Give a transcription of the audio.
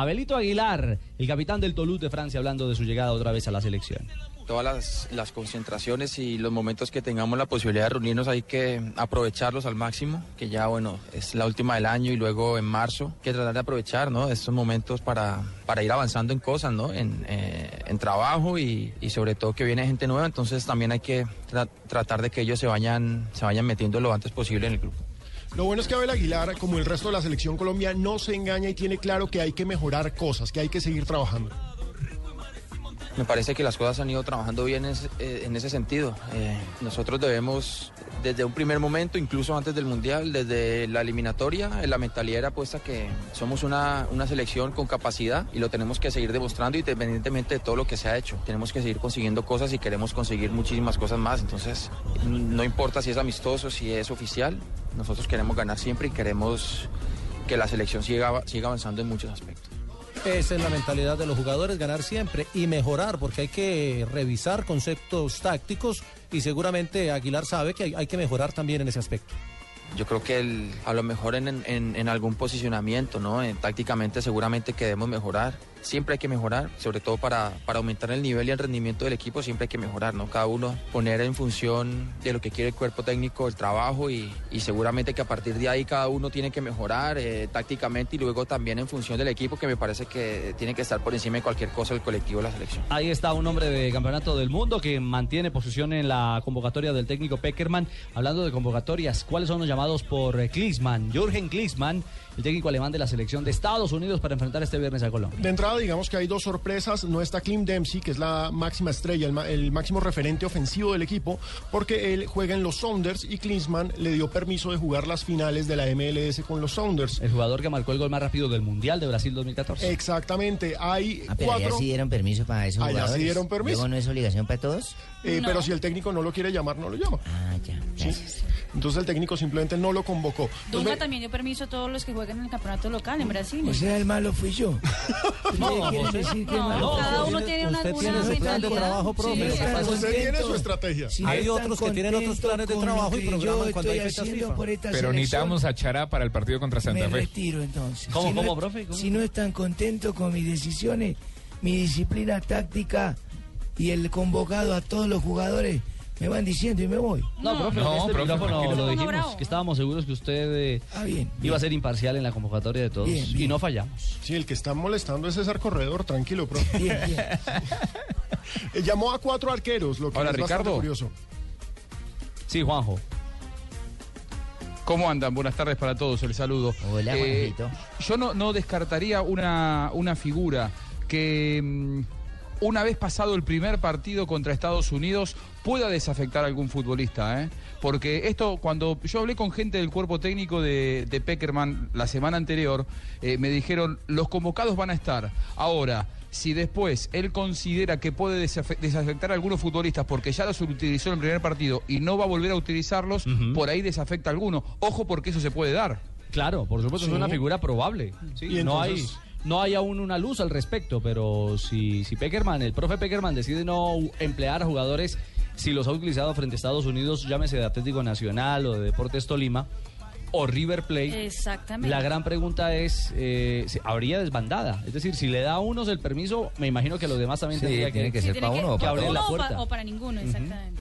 Abelito Aguilar, el capitán del Toulouse de Francia, hablando de su llegada otra vez a la selección. Todas las, concentraciones y los momentos que tengamos la posibilidad de reunirnos hay que aprovecharlos al máximo, que ya bueno, es la última del año y luego en marzo, que tratar de aprovechar estos momentos para, ir avanzando en cosas, eh, en trabajo y, sobre todo que viene gente nueva, entonces también hay que tra tratar de que ellos se vayan, se vayan metiendo lo antes posible en el grupo. Lo bueno es que Abel Aguilar, como el resto de la selección Colombia, no se engaña y tiene claro que hay que mejorar cosas, que hay que seguir trabajando. Me parece que las cosas han ido trabajando bien en, en ese sentido. Eh, nosotros debemos, desde un primer momento, incluso antes del Mundial, desde la eliminatoria, la mentalidad era puesta que somos una, una selección con capacidad y lo tenemos que seguir demostrando independientemente de todo lo que se ha hecho. Tenemos que seguir consiguiendo cosas y queremos conseguir muchísimas cosas más. Entonces, no importa si es amistoso, si es oficial, nosotros queremos ganar siempre y queremos que la selección siga, siga avanzando en muchos aspectos. Esa es la mentalidad de los jugadores, ganar siempre y mejorar, porque hay que revisar conceptos tácticos y seguramente Aguilar sabe que hay, que mejorar también en ese aspecto. Yo creo que a lo mejor en, algún posicionamiento, ¿no? En, tácticamente seguramente que debemos mejorar. Siempre hay que mejorar, sobre todo para, para aumentar el nivel y el rendimiento del equipo, siempre hay que mejorar, ¿no? Cada uno poner en función de lo que quiere el cuerpo técnico, el trabajo y, y seguramente que a partir de ahí cada uno tiene que mejorar eh, tácticamente y luego también en función del equipo que me parece que tiene que estar por encima de cualquier cosa el colectivo de la selección. Ahí está un hombre de campeonato del mundo que mantiene posición en la convocatoria del técnico Peckerman. Hablando de convocatorias, ¿cuáles son los llamados por Klinsmann? Jürgen Klinsmann, el técnico alemán de la selección de Estados Unidos para enfrentar este viernes a Colombia. De entrada, digamos que hay dos sorpresas. No está Kim Dempsey, que es la máxima estrella, el, el, máximo referente ofensivo del equipo, porque él juega en los Sounders y Klinsmann le dio permiso de jugar las finales de la MLS con los Sounders. El jugador que marcó el gol más rápido del Mundial de Brasil 2014. Exactamente. Hay ah, pero cuatro... allá sí dieron permiso para esos allá jugadores. sí dieron permiso. Luego no es obligación para todos. Eh, no. Pero si el técnico no lo quiere llamar, no lo llama. Ah, ya. Entonces el técnico simplemente no lo convocó. Dunga también dio permiso a todos los que juegan en el campeonato local en Brasil. O sea, el malo fui yo. no, decir que no, malo cada uno tiene una, usted tiene su plan de trabajo propio. Sí, Sí, usted tiene su estrategia. Si hay otros que tienen otros planes de trabajo y programan cuando hay fechas FIFA. Pero necesitamos a Chará para el partido contra Santa me Fe. retiro entonces. ¿Cómo, si cómo, no, profe? ¿Cómo? Si no están contentos con mis decisiones, mi disciplina táctica y el convocado a todos los jugadores me van diciendo y me voy. No, profe, No, en este profe, lo dijimos, bravo. que estábamos seguros que usted eh, Ah, bien. iba bien. a ser imparcial en la convocatoria de todos Bien, y no fallamos. Sí, el que está molestando es César Corredor, tranquilo, profe. Bien, bien. Eh, Llamó a cuatro arqueros, lo que Hola, es Ricardo. curioso. Sí, Juanjo. ¿Cómo andan? Buenas tardes para todos, el saludo. Hola, Eh, Juanjito. yo no, no descartaría una, una figura que mm, una vez pasado el primer partido contra Estados Unidos pueda desafectar a algún futbolista. ¿eh? Porque esto, cuando yo hablé con gente del cuerpo técnico de, de Peckerman la semana anterior, eh, me dijeron, los convocados van a estar. Ahora, si después él considera que puede desafe- desafectar a algunos futbolistas porque ya los utilizó en el primer partido y no va a volver a utilizarlos, por ahí desafecta a alguno. Ojo porque eso se puede dar. Claro, por supuesto, Sí. es una figura probable. Sí, Y no, hay, no hay aún una luz al respecto, pero si, si Peckerman, el profe Peckerman decide no emplear a jugadores, si los ha utilizado frente a Estados Unidos, llámese de Atlético Nacional o de Deportes Tolima o River Plate, Exactamente. la gran pregunta es, eh, si- ¿habría desbandada? Es decir, si le da a unos el permiso, me imagino que los demás también Sí, tendría tiene que ser para uno o que para uno la o para ninguno, exactamente.